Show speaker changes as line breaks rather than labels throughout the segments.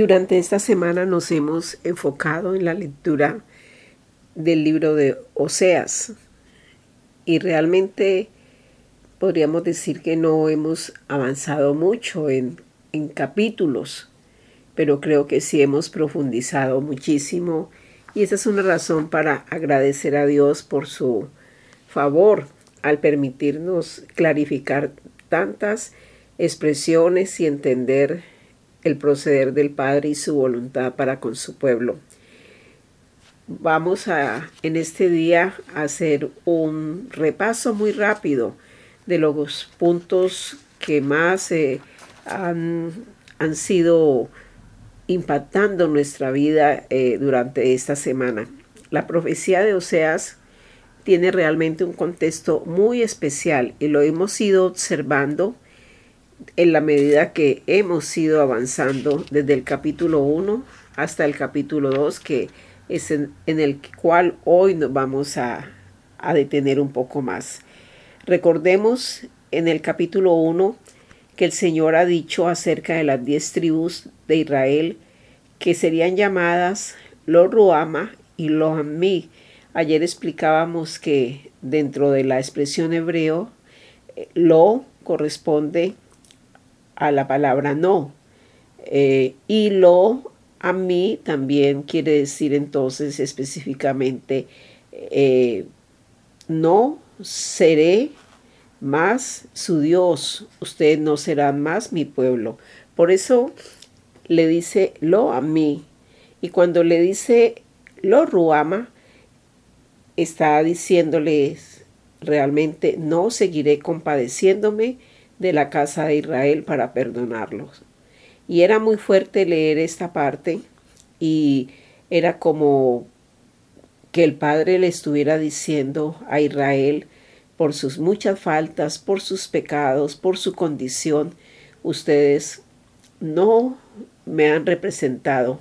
Durante esta semana nos hemos enfocado en la lectura del libro de Oseas. Y realmente podríamos decir que no hemos avanzado mucho en, capítulos, pero creo que sí hemos profundizado muchísimo. Y esa es una razón para agradecer a Dios por su favor al permitirnos clarificar tantas expresiones y entender el proceder del Padre y su voluntad para con su pueblo. Vamos a en este día hacer un repaso muy rápido de los puntos que más eh, han, han, sido impactando nuestra vida eh, durante esta semana. La profecía de Oseas tiene realmente un contexto muy especial y lo hemos ido observando en la medida que hemos ido avanzando desde el capítulo 1 hasta el capítulo 2, que es en, el cual hoy nos vamos a, detener un poco más. Recordemos en el capítulo 1 que el Señor ha dicho acerca de las diez tribus de Israel que serían llamadas Lo Ruama y Lo Ammi. Ayer explicábamos que dentro de la expresión hebreo, eh, Lo corresponde a la palabra no. Eh, y lo a mí también quiere decir entonces específicamente eh, no seré más su Dios, ustedes no serán más mi pueblo. Por eso le dice lo a mí. Y cuando le dice lo ruama, está diciéndoles realmente no seguiré compadeciéndome de la casa de Israel para perdonarlos. Y era muy fuerte leer esta parte y era como que el Padre le estuviera diciendo a Israel por sus muchas faltas, por sus pecados, por su condición, ustedes no me han representado,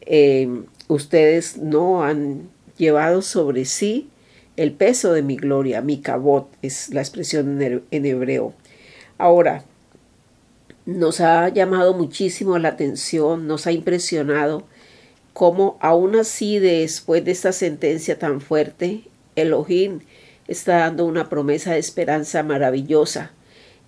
em, ustedes no han llevado sobre sí el peso de mi gloria, mi cabot es la expresión en hebreo. Ahora, nos ha llamado muchísimo la atención, nos ha impresionado cómo aún así después de esta sentencia tan fuerte, Elohim está dando una promesa de esperanza maravillosa.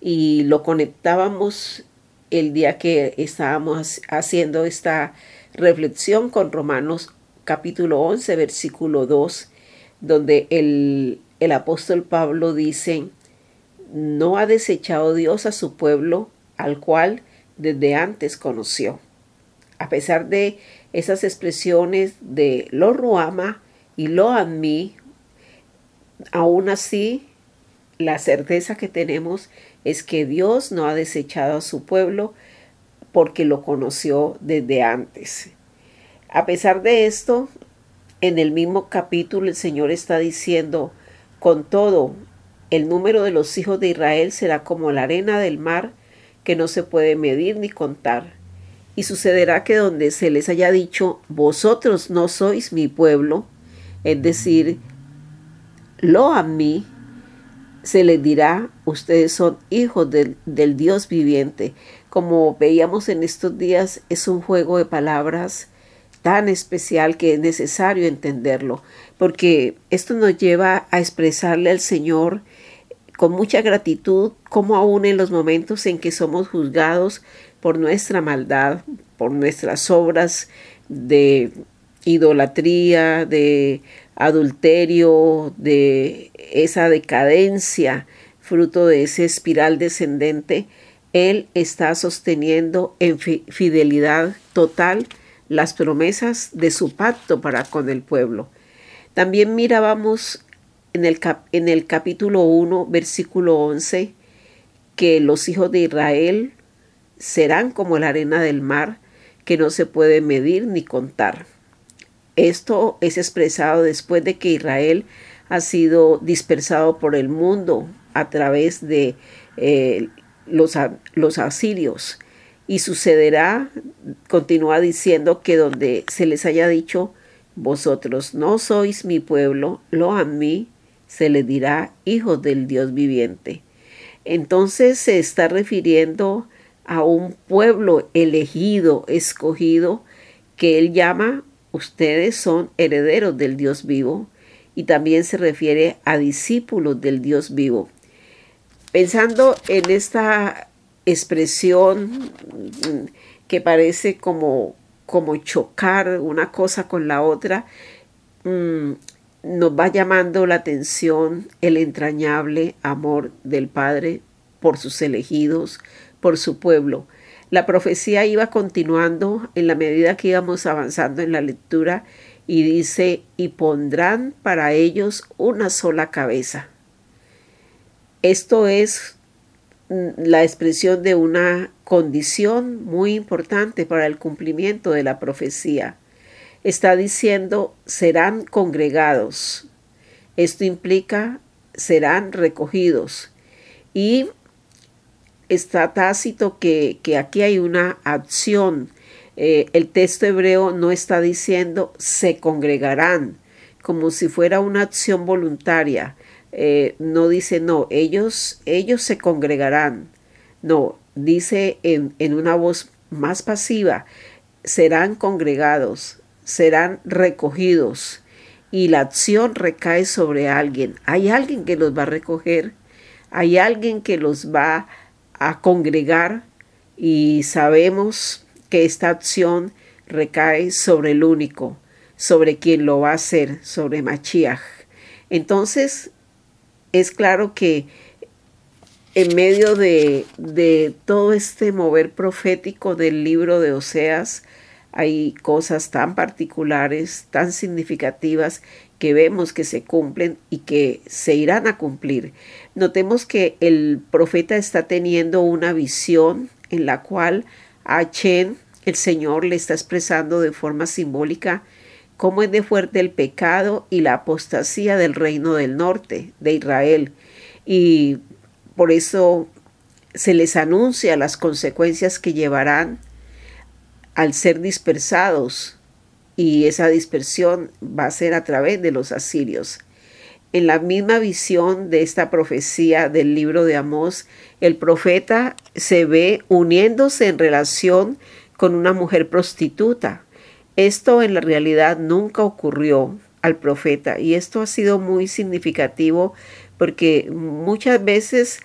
Y lo conectábamos el día que estábamos haciendo esta reflexión con Romanos capítulo 11 versículo 2 donde el, el apóstol Pablo dice no ha desechado Dios a su pueblo, al cual desde antes conoció. A pesar de esas expresiones de lo ruama y lo mí, aún así la certeza que tenemos es que Dios no ha desechado a su pueblo porque lo conoció desde antes. A pesar de esto, en el mismo capítulo el Señor está diciendo, con todo, el número de los hijos de Israel será como la arena del mar, que no se puede medir ni contar. Y sucederá que donde se les haya dicho, vosotros no sois mi pueblo, es decir, lo a mí, se les dirá, ustedes son hijos del, Dios viviente. Como veíamos en estos días, es un juego de palabras tan especial que es necesario entenderlo, porque esto nos lleva a expresarle al Señor con mucha gratitud, como aún en los momentos en que somos juzgados por nuestra maldad, por nuestras obras de idolatría, de adulterio, de esa decadencia, fruto de ese espiral descendente, Él está sosteniendo en fidelidad total las promesas de su pacto para con el pueblo. También mirábamos en el, en el capítulo 1, versículo 11, que los hijos de Israel serán como la arena del mar, que no se puede medir ni contar. Esto es expresado después de que Israel ha sido dispersado por el mundo a través de eh, los, los asirios. Y sucederá, continúa diciendo, que donde se les haya dicho, vosotros no sois mi pueblo, lo a mí, se le dirá hijos del Dios viviente. Entonces se está refiriendo a un pueblo elegido, escogido, que él llama, ustedes son herederos del Dios vivo, y también se refiere a discípulos del Dios vivo. Pensando en esta expresión que parece como, como chocar una cosa con la otra, mm, nos va llamando la atención el entrañable amor del Padre por sus elegidos, por su pueblo. La profecía iba continuando en la medida que íbamos avanzando en la lectura y dice, y pondrán para ellos una sola cabeza. Esto es mm, la expresión de una condición muy importante para el cumplimiento de la profecía. Está diciendo, serán congregados. Esto implica, serán recogidos. Y está tácito que, aquí hay una acción. Eh, el texto hebreo no está diciendo se congregarán, como si fuera una acción voluntaria. Eh, no dice no, ellos, ellos se congregarán. No, dice en, en una voz más pasiva, serán congregados, serán recogidos y la acción recae sobre alguien. Hay alguien que los va a recoger, hay alguien que los va a congregar y sabemos que esta acción recae sobre el único, sobre quien lo va a hacer, sobre Machiach. Entonces, es claro que en medio de, de, todo este mover profético del libro de Oseas, hay cosas tan particulares, tan significativas que vemos que se cumplen y que se irán a cumplir. Notemos que el profeta está teniendo una visión en la cual a Chen el Señor le está expresando de forma simbólica cómo es de fuerte el pecado y la apostasía del reino del norte, de Israel. Y por eso se les anuncia las consecuencias que llevarán al ser dispersados y esa dispersión va a ser a través de los asirios. En la misma visión de esta profecía del libro de Amós, el profeta se ve uniéndose en relación con una mujer prostituta. Esto en la realidad nunca ocurrió al profeta y esto ha sido muy significativo porque muchas veces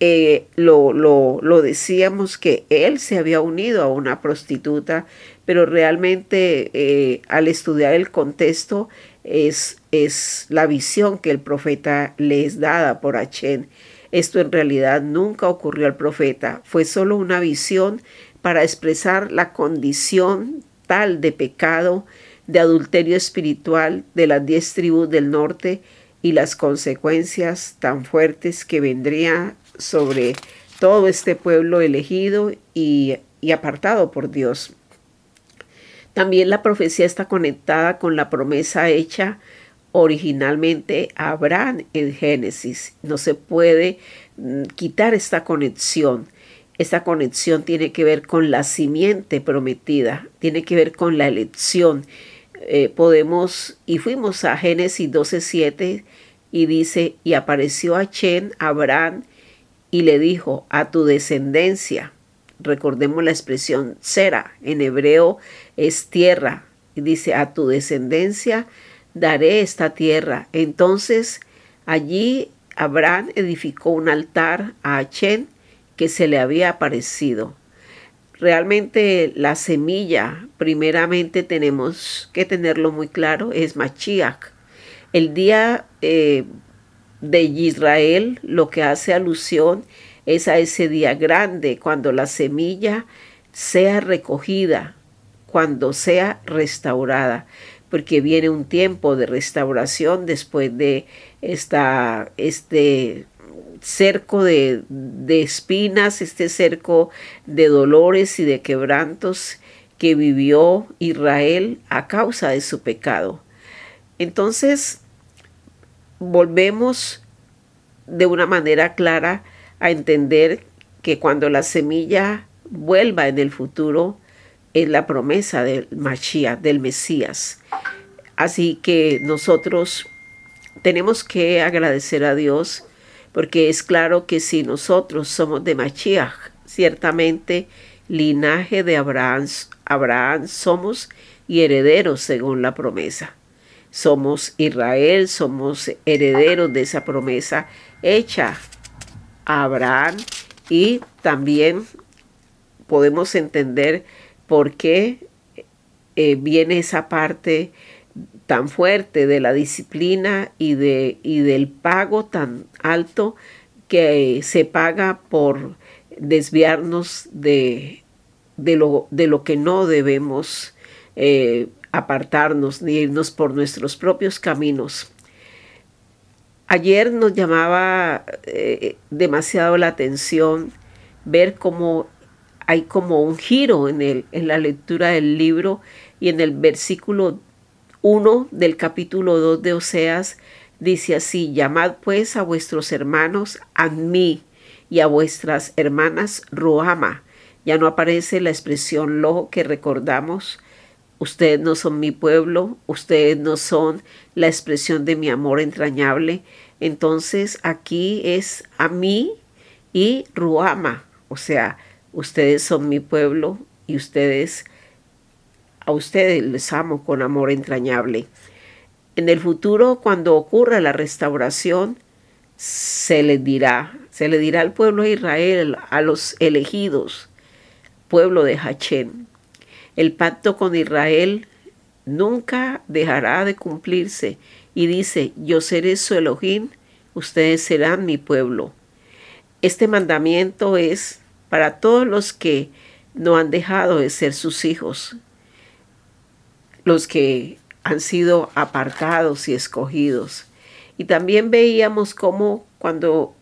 eh, lo, lo, lo, decíamos que él se había unido a una prostituta, pero realmente eh, al estudiar el contexto es, es la visión que el profeta le es dada por Achen. Esto en realidad nunca ocurrió al profeta, fue solo una visión para expresar la condición tal de pecado, de adulterio espiritual de las diez tribus del norte y las consecuencias tan fuertes que vendría sobre todo este pueblo elegido y, y apartado por Dios. También la profecía está conectada con la promesa hecha originalmente a Abraham en Génesis. No se puede mm, quitar esta conexión. Esta conexión tiene que ver con la simiente prometida, tiene que ver con la elección. Eh, podemos, y fuimos a Génesis 12:7 y dice, y apareció a Chen, Abraham, y le dijo, a tu descendencia. Recordemos la expresión Sera, en hebreo es tierra, y dice, a tu descendencia daré esta tierra. Entonces allí Abraham edificó un altar a Achen que se le había aparecido. Realmente la semilla, primeramente tenemos que tenerlo muy claro, es Machiach. El día eh, de Israel lo que hace alusión es a ese día grande, cuando la semilla sea recogida, cuando sea restaurada, porque viene un tiempo de restauración después de esta, este cerco de, de espinas, este cerco de dolores y de quebrantos que vivió Israel a causa de su pecado. Entonces, volvemos de una manera clara a entender que cuando la semilla vuelva en el futuro, es la promesa del Mashiach, del Mesías. Así que nosotros tenemos que agradecer a Dios porque es claro que si nosotros somos de Mashiach, Ciertamente, linaje de Abraham, Abraham somos y herederos según la promesa. Somos Israel, somos herederos de esa promesa hecha a Abraham y también podemos entender por qué eh, viene esa parte tan fuerte de la disciplina y, de, y del pago tan alto que se paga por desviarnos de, de, lo, de lo, que no debemos eh, apartarnos ni irnos por nuestros propios caminos. Ayer nos llamaba eh, demasiado la atención ver cómo hay como un giro en, el, en la lectura del libro y en el versículo 1 del capítulo 2 de Oseas dice así, llamad pues a vuestros hermanos a mí y a vuestras hermanas Roama. Ya no aparece la expresión lo que recordamos. Ustedes no son mi pueblo, ustedes no son la expresión de mi amor entrañable. Entonces aquí es a mí y Ruama, o sea, ustedes son mi pueblo y ustedes, a ustedes les amo con amor entrañable. En el futuro, cuando ocurra la restauración, se les dirá, se le dirá al pueblo de Israel, a los elegidos, pueblo de Hachén. El pacto con Israel nunca dejará de cumplirse y dice, yo seré su Elohim, ustedes serán mi pueblo. Este mandamiento es para todos los que no han dejado de ser sus hijos, los que han sido apartados y escogidos. Y también veíamos cómo cuando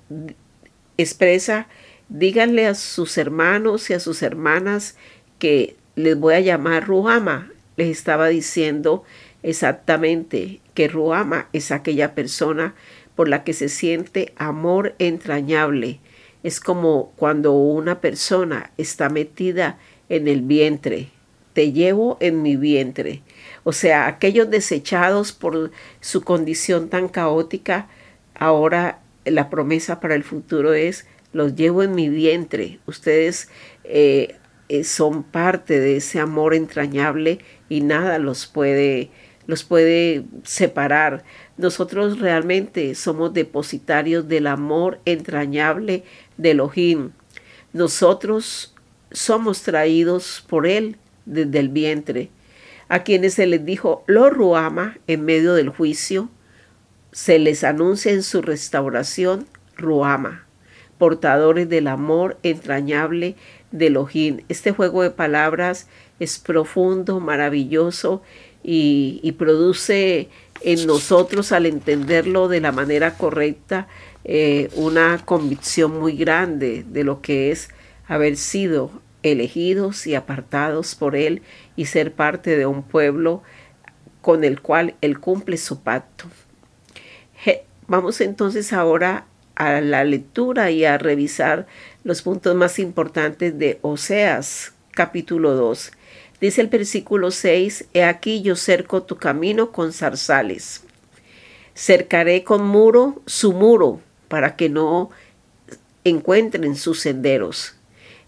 expresa, díganle a sus hermanos y a sus hermanas que les voy a llamar Ruhama, les estaba diciendo exactamente que Ruhama es aquella persona por la que se siente amor entrañable. Es como cuando una persona está metida en el vientre. Te llevo en mi vientre. O sea, aquellos desechados por su condición tan caótica, ahora la promesa para el futuro es, los llevo en mi vientre. Ustedes eh, eh, son parte de ese amor entrañable y nada los puede, los puede separar. Nosotros realmente somos depositarios del amor entrañable de Elohim. Nosotros somos traídos por Él desde el vientre a quienes se les dijo lo ruama en medio del juicio, se les anuncia en su restauración ruama, portadores del amor entrañable de Elohim. Este juego de palabras es profundo, maravilloso y, produce en nosotros al entenderlo de la manera correcta eh, una convicción muy grande de lo que es haber sido elegidos y apartados por Él y ser parte de un pueblo con el cual Él cumple su pacto. Vamos entonces ahora a la lectura y a revisar los puntos más importantes de Oseas capítulo 2. Dice el versículo 6, He aquí yo cerco tu camino con zarzales. Cercaré con muro su muro para que no encuentren sus senderos.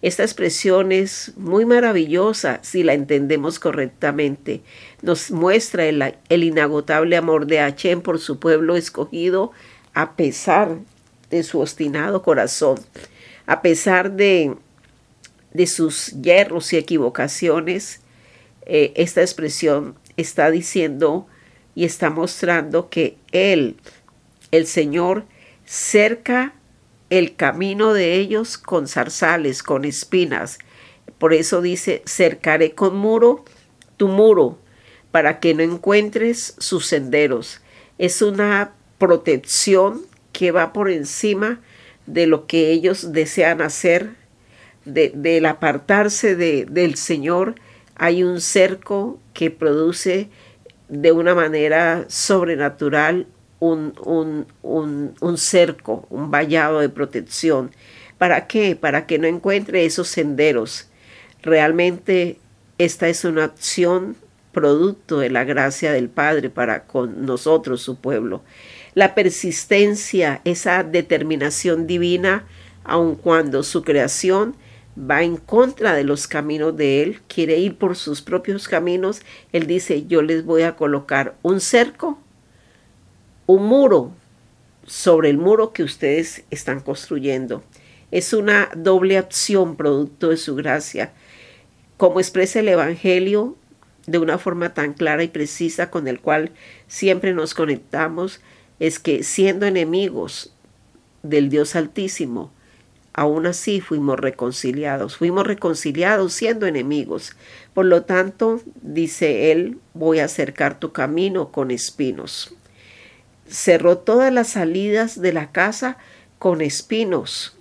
Esta expresión es muy maravillosa si la entendemos correctamente. Nos muestra el, inagotable amor de Hachem por su pueblo escogido a pesar de su obstinado corazón, a pesar de, de sus hierros y equivocaciones. Eh, esta expresión está diciendo y está mostrando que Él, el Señor, cerca el camino de ellos con zarzales, con espinas. Por eso dice, cercaré con muro tu muro, para que no encuentres sus senderos. Es una protección que va por encima de lo que ellos desean hacer, de, del apartarse de, del Señor. Hay un cerco que produce de una manera sobrenatural un, un, cerco, un vallado de protección. ¿Para qué? Para que no encuentre esos senderos. Realmente esta es una acción producto de la gracia del Padre para con nosotros, su pueblo. La persistencia, esa determinación divina, aun cuando su creación va en contra de los caminos de Él, quiere ir por sus propios caminos, Él dice, yo les voy a colocar un cerco, un muro sobre el muro que ustedes están construyendo. Es una doble acción producto de su gracia. Como expresa el Evangelio de una forma tan clara y precisa con el cual siempre nos conectamos, es que siendo enemigos del Dios Altísimo, aún así fuimos reconciliados, fuimos reconciliados siendo enemigos. Por lo tanto, dice él, voy a acercar tu camino con espinos. Cerró todas las salidas de la casa con espinos.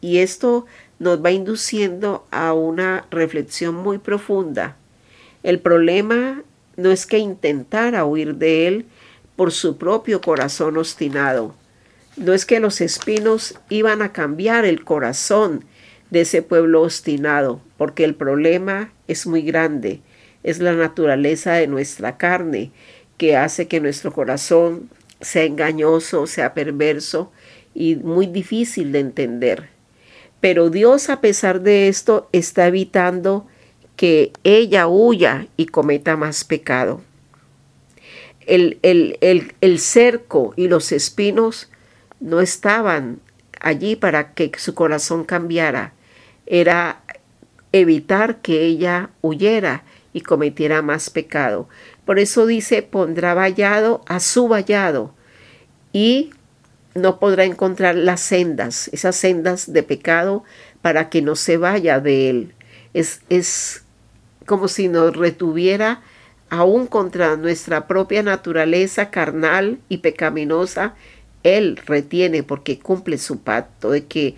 Y esto nos va induciendo a una reflexión muy profunda. El problema no es que intentara huir de él por su propio corazón obstinado, no es que los espinos iban a cambiar el corazón de ese pueblo obstinado, porque el problema es muy grande, es la naturaleza de nuestra carne que hace que nuestro corazón sea engañoso, sea perverso y muy difícil de entender. Pero Dios a pesar de esto está evitando que ella huya y cometa más pecado. El, el, el, el cerco y los espinos no estaban allí para que su corazón cambiara, era evitar que ella huyera y cometiera más pecado. Por eso dice, pondrá vallado a su vallado y no podrá encontrar las sendas, esas sendas de pecado, para que no se vaya de él. Es, es como si nos retuviera aún contra nuestra propia naturaleza carnal y pecaminosa él retiene porque cumple su pacto de que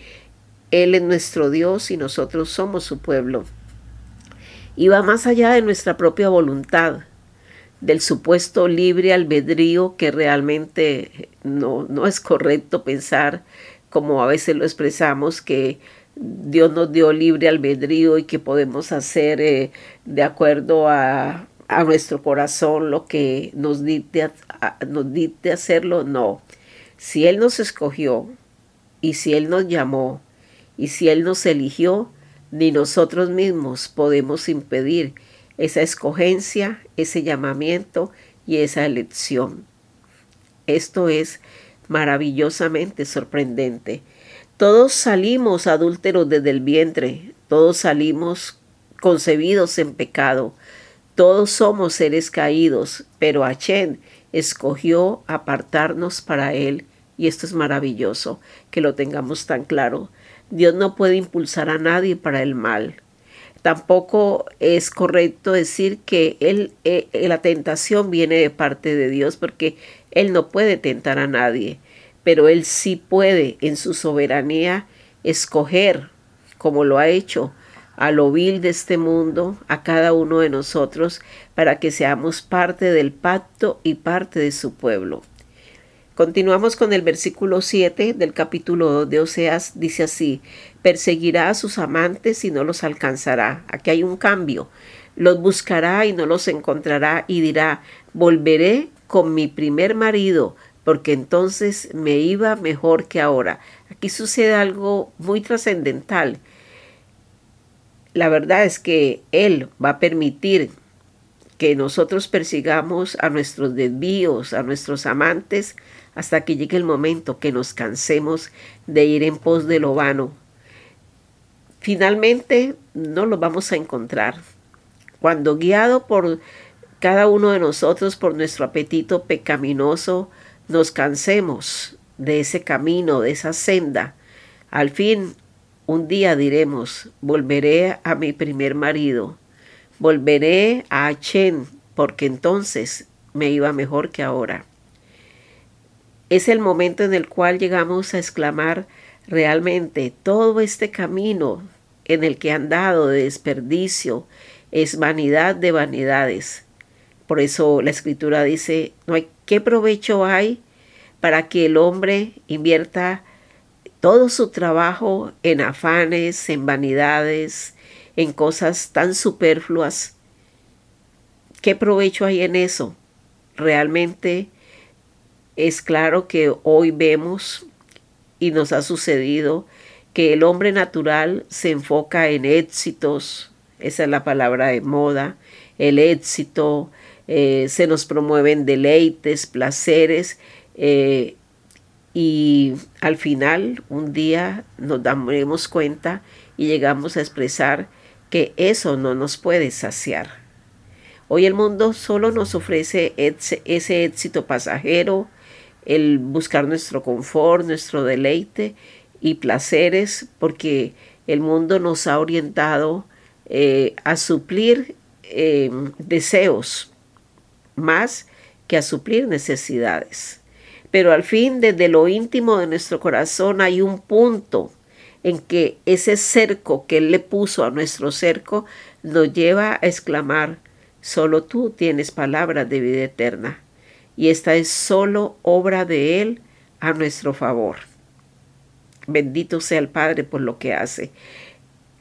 Él es nuestro Dios y nosotros somos su pueblo. Y va más allá de nuestra propia voluntad, del supuesto libre albedrío que realmente no, no es correcto pensar, como a veces lo expresamos, que Dios nos dio libre albedrío y que podemos hacer eh, de acuerdo a, a, nuestro corazón lo que nos dicte, nos hacerlo. No, si Él nos escogió y si Él nos llamó y si Él nos eligió, ni nosotros mismos podemos impedir esa escogencia, ese llamamiento y esa elección. Esto es maravillosamente sorprendente. Todos salimos adúlteros desde el vientre, todos salimos concebidos en pecado, todos somos seres caídos, pero Achen escogió apartarnos para Él y esto es maravilloso, que lo tengamos tan claro. Dios no puede impulsar a nadie para el mal. Tampoco es correcto decir que él, eh, la tentación viene de parte de Dios, porque Él no puede tentar a nadie, pero Él sí puede en su soberanía escoger, como lo ha hecho, a lo vil de este mundo, a cada uno de nosotros, para que seamos parte del pacto y parte de su pueblo. Continuamos con el versículo 7 del capítulo 2 de Oseas. Dice así, perseguirá a sus amantes y no los alcanzará. Aquí hay un cambio. Los buscará y no los encontrará y dirá, volveré con mi primer marido, porque entonces me iba mejor que ahora. Aquí sucede algo muy trascendental. La verdad es que Él va a permitir que nosotros persigamos a nuestros desvíos, a nuestros amantes, hasta que llegue el momento que nos cansemos de ir en pos de lo vano. Finalmente no lo vamos a encontrar. Cuando guiado por cada uno de nosotros por nuestro apetito pecaminoso, nos cansemos de ese camino, de esa senda, al fin un día diremos, volveré a mi primer marido, volveré a Achen, porque entonces me iba mejor que ahora. Es el momento en el cual llegamos a exclamar realmente todo este camino en el que han dado de desperdicio es vanidad de vanidades. Por eso la escritura dice, no hay qué provecho hay para que el hombre invierta todo su trabajo en afanes, en vanidades, en cosas tan superfluas. ¿Qué provecho hay en eso? Realmente es claro que hoy vemos y nos ha sucedido que el hombre natural se enfoca en éxitos, esa es la palabra de moda, el éxito, eh, se nos promueven deleites, placeres, eh, y al final un día nos daremos cuenta y llegamos a expresar que eso no nos puede saciar. Hoy el mundo solo nos ofrece ese éxito pasajero, el buscar nuestro confort, nuestro deleite y placeres, porque el mundo nos ha orientado eh, a suplir eh, deseos más que a suplir necesidades. Pero al fin, desde lo íntimo de nuestro corazón hay un punto en que ese cerco que Él le puso a nuestro cerco nos lleva a exclamar, solo tú tienes palabras de vida eterna, y esta es solo obra de Él a nuestro favor. Bendito sea el Padre por lo que hace.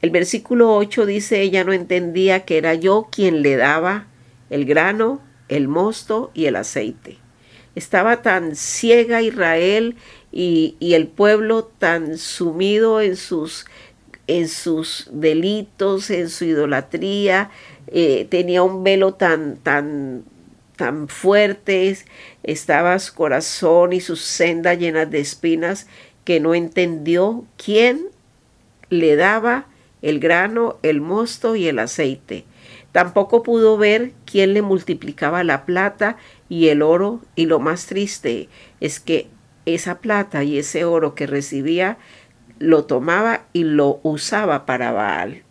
El versículo 8 dice, ella no entendía que era yo quien le daba el grano, el mosto y el aceite. Estaba tan ciega Israel y, el pueblo tan sumido en sus, sus delitos, en su idolatría, eh, tenía un velo tan, tan, tan fuerte, estaba su corazón y su senda llenas de espinas, que no entendió quién le daba el grano, el mosto y el aceite. Tampoco pudo ver quién le multiplicaba la plata y el oro, y lo más triste es que esa plata y ese oro que recibía lo tomaba y lo usaba para Baal.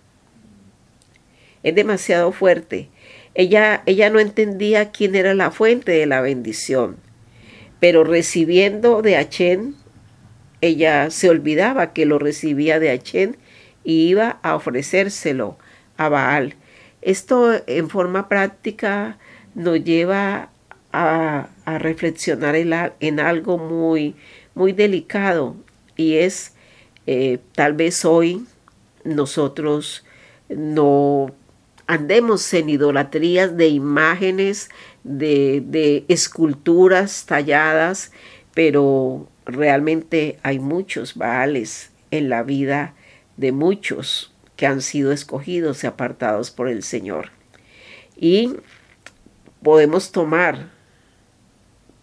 Es demasiado fuerte. Ella, ella no entendía quién era la fuente de la bendición, pero recibiendo de Achén, ella se olvidaba que lo recibía de Achén y iba a ofrecérselo a Baal. Esto en forma práctica nos lleva a, reflexionar en, algo muy, muy delicado y es eh, tal vez hoy nosotros no andemos en idolatrías de imágenes, de, de esculturas talladas, pero realmente hay muchos baales en la vida de muchos que han sido escogidos y apartados por el Señor. Y podemos tomar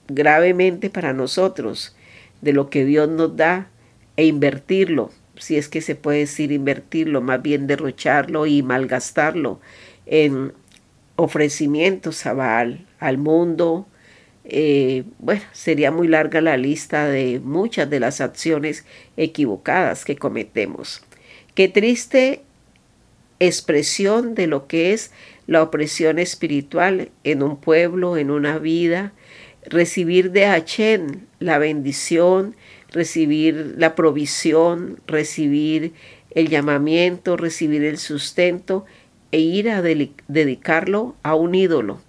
gravemente para nosotros de lo que Dios nos da e invertirlo, si es que se puede decir invertirlo, más bien derrocharlo y malgastarlo en ofrecimientos a Baal, al mundo. Eh, bueno, sería muy larga la lista de muchas de las acciones equivocadas que cometemos. Qué triste expresión de lo que es la opresión espiritual en un pueblo, en una vida, recibir de Hachén la bendición, recibir la provisión, recibir el llamamiento, recibir el sustento e ir a dedicarlo a un ídolo.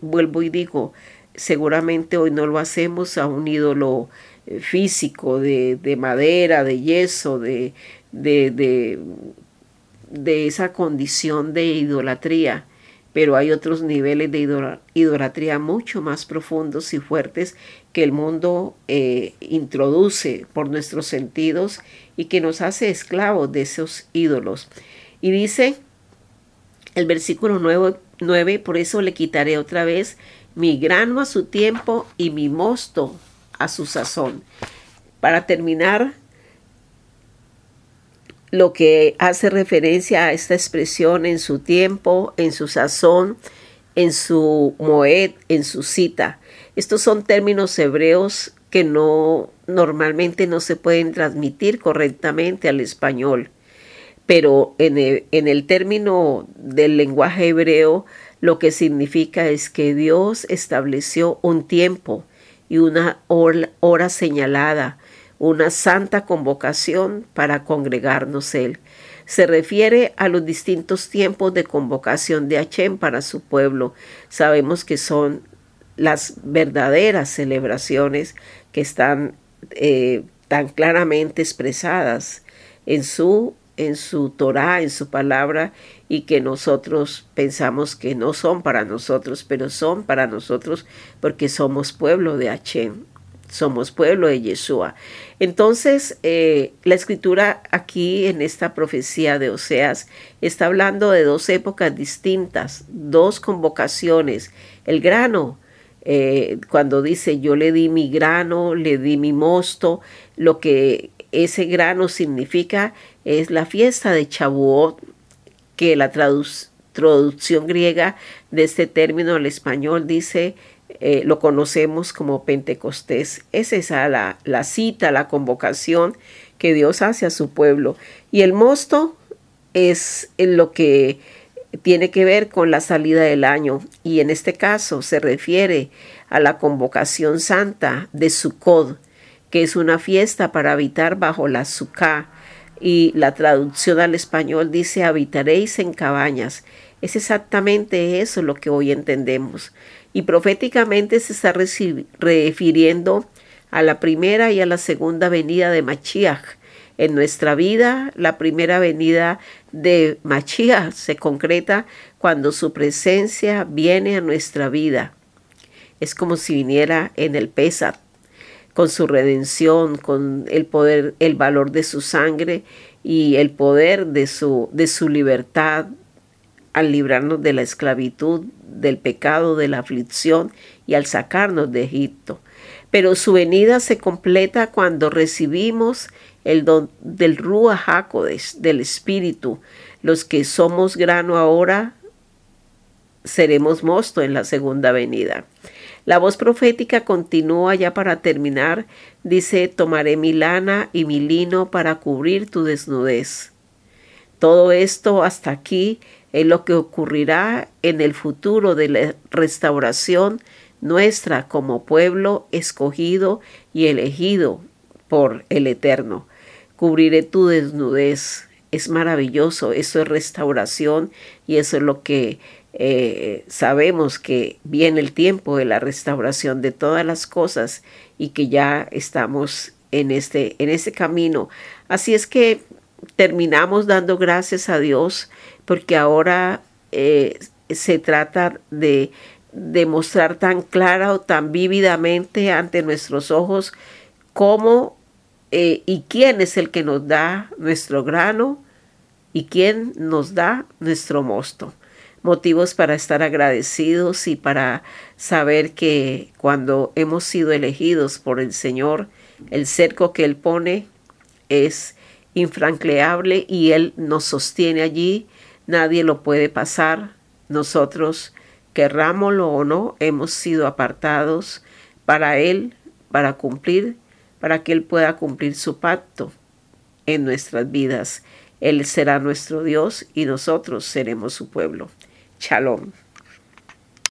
Vuelvo y digo, seguramente hoy no lo hacemos a un ídolo eh, físico, de, de madera, de yeso, de, de, de esa condición de idolatría, pero hay otros niveles de idolatría mucho más profundos y fuertes que el mundo eh, introduce por nuestros sentidos y que nos hace esclavos de esos ídolos. Y dice el versículo 9, 9, por eso le quitaré otra vez mi grano a su tiempo y mi mosto a su sazón. Para terminar, lo que hace referencia a esta expresión en su tiempo, en su sazón, en su moed, en su cita. Estos son términos hebreos que no normalmente no se pueden transmitir correctamente al español, pero en el, en el término del lenguaje hebreo lo que significa es que Dios estableció un tiempo y una hora señalada una santa convocación para congregarnos Él. Se refiere a los distintos tiempos de convocación de Hachem para su pueblo. Sabemos que son las verdaderas celebraciones que están eh, tan claramente expresadas en su en su Torah, en su palabra, y que nosotros pensamos que no son para nosotros, pero son para nosotros porque somos pueblo de Hachem somos pueblo de Yeshua. Entonces, eh, la escritura aquí en esta profecía de Oseas está hablando de dos épocas distintas, dos convocaciones. El grano, eh, cuando dice yo le di mi grano, le di mi mosto, lo que ese grano significa es la fiesta de Chabuot, que la traducción griega de este término al español dice eh, lo conocemos como Pentecostés. Es esa la, la cita, la convocación que Dios hace a su pueblo. Y el mosto es lo que tiene que ver con la salida del año y en este caso se refiere a la convocación santa de Sukkot, que es una fiesta para habitar bajo la Sukkah y la traducción al español dice habitaréis en cabañas. Es exactamente eso lo que hoy entendemos y proféticamente se está refiriendo a la primera y a la segunda venida de Machiach. En nuestra vida, la primera venida de Machiach se concreta cuando su presencia viene a nuestra vida. Es como si viniera en el Pesat, con su redención, con el poder, el valor de su sangre y el poder de su, de su libertad, al librarnos de la esclavitud, del pecado, de la aflicción y al sacarnos de Egipto. Pero su venida se completa cuando recibimos el don del Ruach HaKodesh, del Espíritu. Los que somos grano ahora seremos mosto en la segunda venida. La voz profética continúa ya para terminar. Dice, tomaré mi lana y mi lino para cubrir tu desnudez. Todo esto hasta aquí es lo que ocurrirá en el futuro de la restauración nuestra como pueblo escogido y elegido por el Eterno. Cubriré tu desnudez. Es maravilloso, eso es restauración y eso es lo que eh, sabemos que viene el tiempo de la restauración de todas las cosas y que ya estamos en este, en este camino. Así es que terminamos dando gracias a Dios porque ahora eh, se trata de demostrar tan clara o tan vívidamente ante nuestros ojos cómo eh, y quién es el que nos da nuestro grano y quién nos da nuestro mosto. Motivos para estar agradecidos y para saber que cuando hemos sido elegidos por el Señor, el cerco que Él pone es infranqueable y Él nos sostiene allí, nadie lo puede pasar. Nosotros, querrámoslo o no, hemos sido apartados para Él, para cumplir, para que Él pueda cumplir su pacto en nuestras vidas. Él será nuestro Dios y nosotros seremos su pueblo. Shalom.